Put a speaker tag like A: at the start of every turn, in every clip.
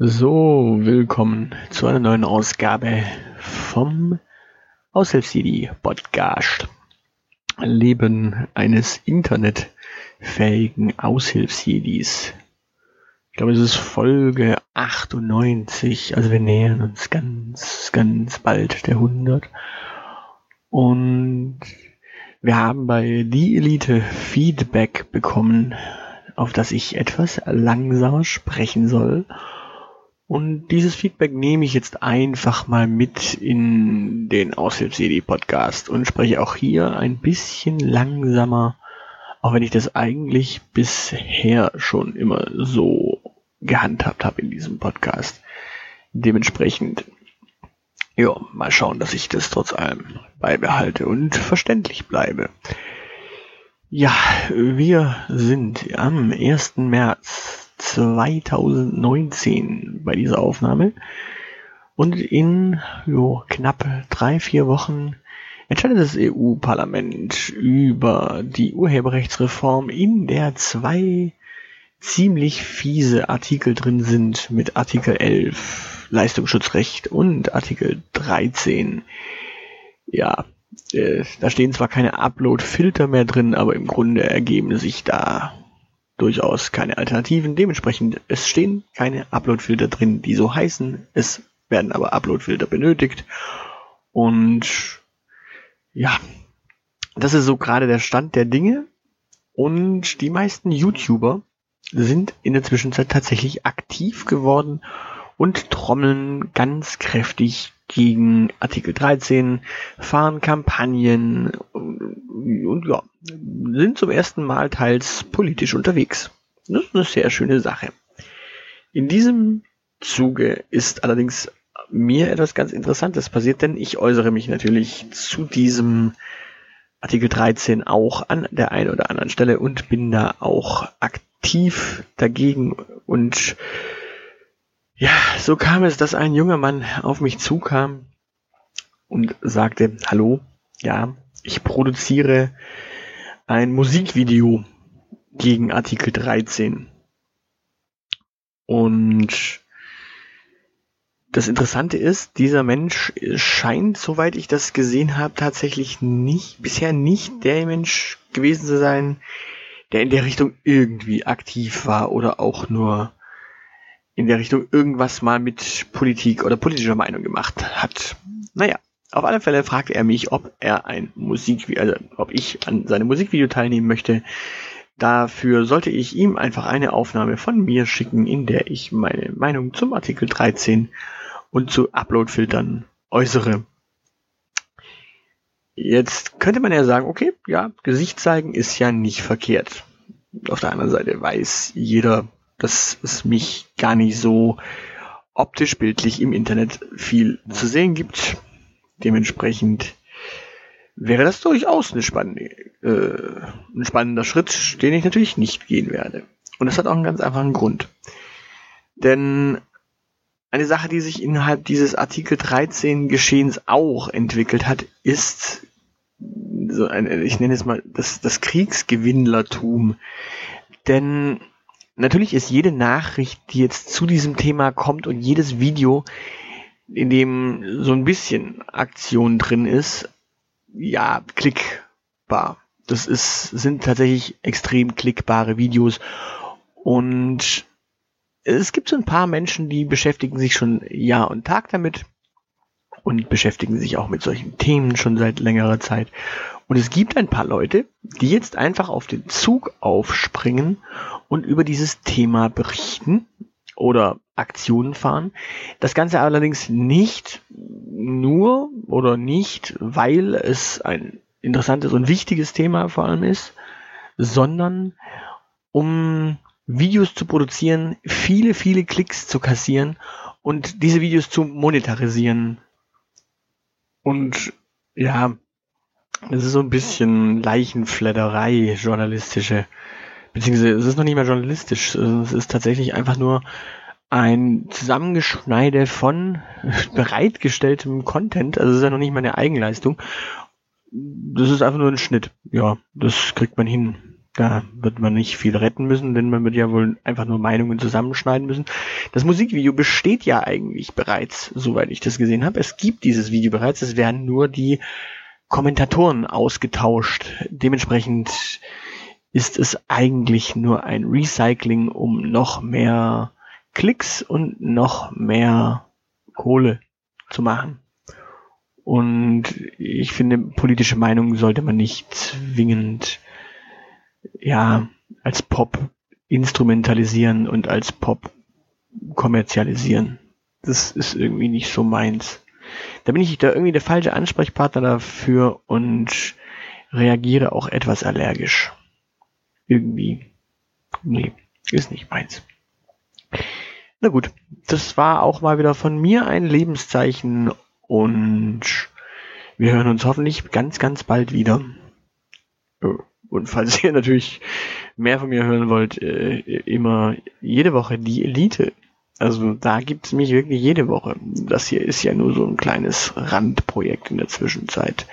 A: So, willkommen zu einer neuen Ausgabe vom Aushilfs-CD Podcast. Leben eines internetfähigen Aushilfs-CDs. Ich glaube, es ist Folge 98, also wir nähern uns ganz, ganz bald der 100. Und wir haben bei Die Elite Feedback bekommen, auf das ich etwas langsamer sprechen soll. Und dieses Feedback nehme ich jetzt einfach mal mit in den Aushilfs-CD-Podcast und spreche auch hier ein bisschen langsamer, auch wenn ich das eigentlich bisher schon immer so gehandhabt habe in diesem Podcast. Dementsprechend, ja, mal schauen, dass ich das trotz allem beibehalte und verständlich bleibe. Ja, wir sind am 1. März 2019 bei dieser Aufnahme. Und in jo, knapp drei, vier Wochen entscheidet das EU-Parlament über die Urheberrechtsreform, in der zwei ziemlich fiese Artikel drin sind mit Artikel 11 Leistungsschutzrecht und Artikel 13. Ja, äh, da stehen zwar keine Upload-Filter mehr drin, aber im Grunde ergeben sich da durchaus keine Alternativen. Dementsprechend, es stehen keine Upload-Filter drin, die so heißen. Es werden aber Upload-Filter benötigt. Und ja, das ist so gerade der Stand der Dinge. Und die meisten YouTuber sind in der Zwischenzeit tatsächlich aktiv geworden und trommeln ganz kräftig gegen Artikel 13, fahren Kampagnen und, und ja, sind zum ersten Mal teils politisch unterwegs. Das ist eine sehr schöne Sache. In diesem Zuge ist allerdings mir etwas ganz Interessantes passiert, denn ich äußere mich natürlich zu diesem Artikel 13 auch an der einen oder anderen Stelle und bin da auch aktiv dagegen und ja, so kam es, dass ein junger Mann auf mich zukam und sagte, hallo, ja, ich produziere ein Musikvideo gegen Artikel 13. Und das Interessante ist, dieser Mensch scheint, soweit ich das gesehen habe, tatsächlich nicht, bisher nicht der Mensch gewesen zu sein, der in der Richtung irgendwie aktiv war oder auch nur in der Richtung irgendwas mal mit Politik oder politischer Meinung gemacht hat. Naja, auf alle Fälle fragte er mich, ob er ein Musikvideo, also ob ich an seinem Musikvideo teilnehmen möchte. Dafür sollte ich ihm einfach eine Aufnahme von mir schicken, in der ich meine Meinung zum Artikel 13 und zu Upload-Filtern äußere. Jetzt könnte man ja sagen, okay, ja, Gesicht zeigen ist ja nicht verkehrt. Auf der anderen Seite weiß jeder, dass es mich gar nicht so optisch bildlich im Internet viel zu sehen gibt. Dementsprechend wäre das durchaus eine spannende, äh, ein spannender Schritt, den ich natürlich nicht gehen werde. Und das hat auch einen ganz einfachen Grund. Denn eine Sache, die sich innerhalb dieses Artikel 13 Geschehens auch entwickelt hat, ist so ein, ich nenne es mal das, das Kriegsgewinnlertum. Denn natürlich ist jede Nachricht, die jetzt zu diesem Thema kommt und jedes Video, in dem so ein bisschen Aktion drin ist, ja, klickbar. Das ist, sind tatsächlich extrem klickbare Videos und es gibt so ein paar Menschen, die beschäftigen sich schon Jahr und Tag damit und beschäftigen sich auch mit solchen Themen schon seit längerer Zeit. Und es gibt ein paar Leute, die jetzt einfach auf den Zug aufspringen und über dieses Thema berichten oder Aktionen fahren. Das Ganze allerdings nicht nur oder nicht, weil es ein interessantes und wichtiges Thema vor allem ist, sondern um Videos zu produzieren, viele, viele Klicks zu kassieren und diese Videos zu monetarisieren. Und ja, es ist so ein bisschen Leichenfledderei, journalistische. Beziehungsweise es ist noch nicht mal journalistisch. Es ist tatsächlich einfach nur ein Zusammengeschneide von bereitgestelltem Content. Also es ist ja noch nicht mal eine Eigenleistung. Das ist einfach nur ein Schnitt. Ja, das kriegt man hin. Da wird man nicht viel retten müssen, denn man wird ja wohl einfach nur Meinungen zusammenschneiden müssen. Das Musikvideo besteht ja eigentlich bereits, soweit ich das gesehen habe. Es gibt dieses Video bereits, es werden nur die Kommentatoren ausgetauscht. Dementsprechend ist es eigentlich nur ein Recycling, um noch mehr Klicks und noch mehr Kohle zu machen. Und ich finde, politische Meinungen sollte man nicht zwingend, ja, als Pop instrumentalisieren und als Pop kommerzialisieren. Das ist irgendwie nicht so meins. Da bin ich da irgendwie der falsche Ansprechpartner dafür und reagiere auch etwas allergisch. Irgendwie. Nee, ist nicht meins. Na gut, das war auch mal wieder von mir ein Lebenszeichen und wir hören uns hoffentlich ganz, ganz bald wieder. Und falls ihr natürlich mehr von mir hören wollt, äh, immer jede Woche die Elite. Also da gibt's mich wirklich jede Woche. Das hier ist ja nur so ein kleines Randprojekt in der Zwischenzeit.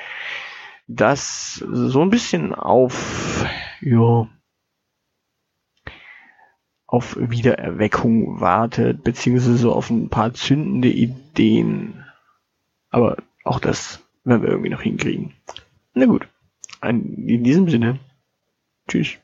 A: Das so ein bisschen auf, jo, auf Wiedererweckung wartet, beziehungsweise so auf ein paar zündende Ideen aber auch das werden wir irgendwie noch hinkriegen. Na gut. In diesem Sinne. Tschüss.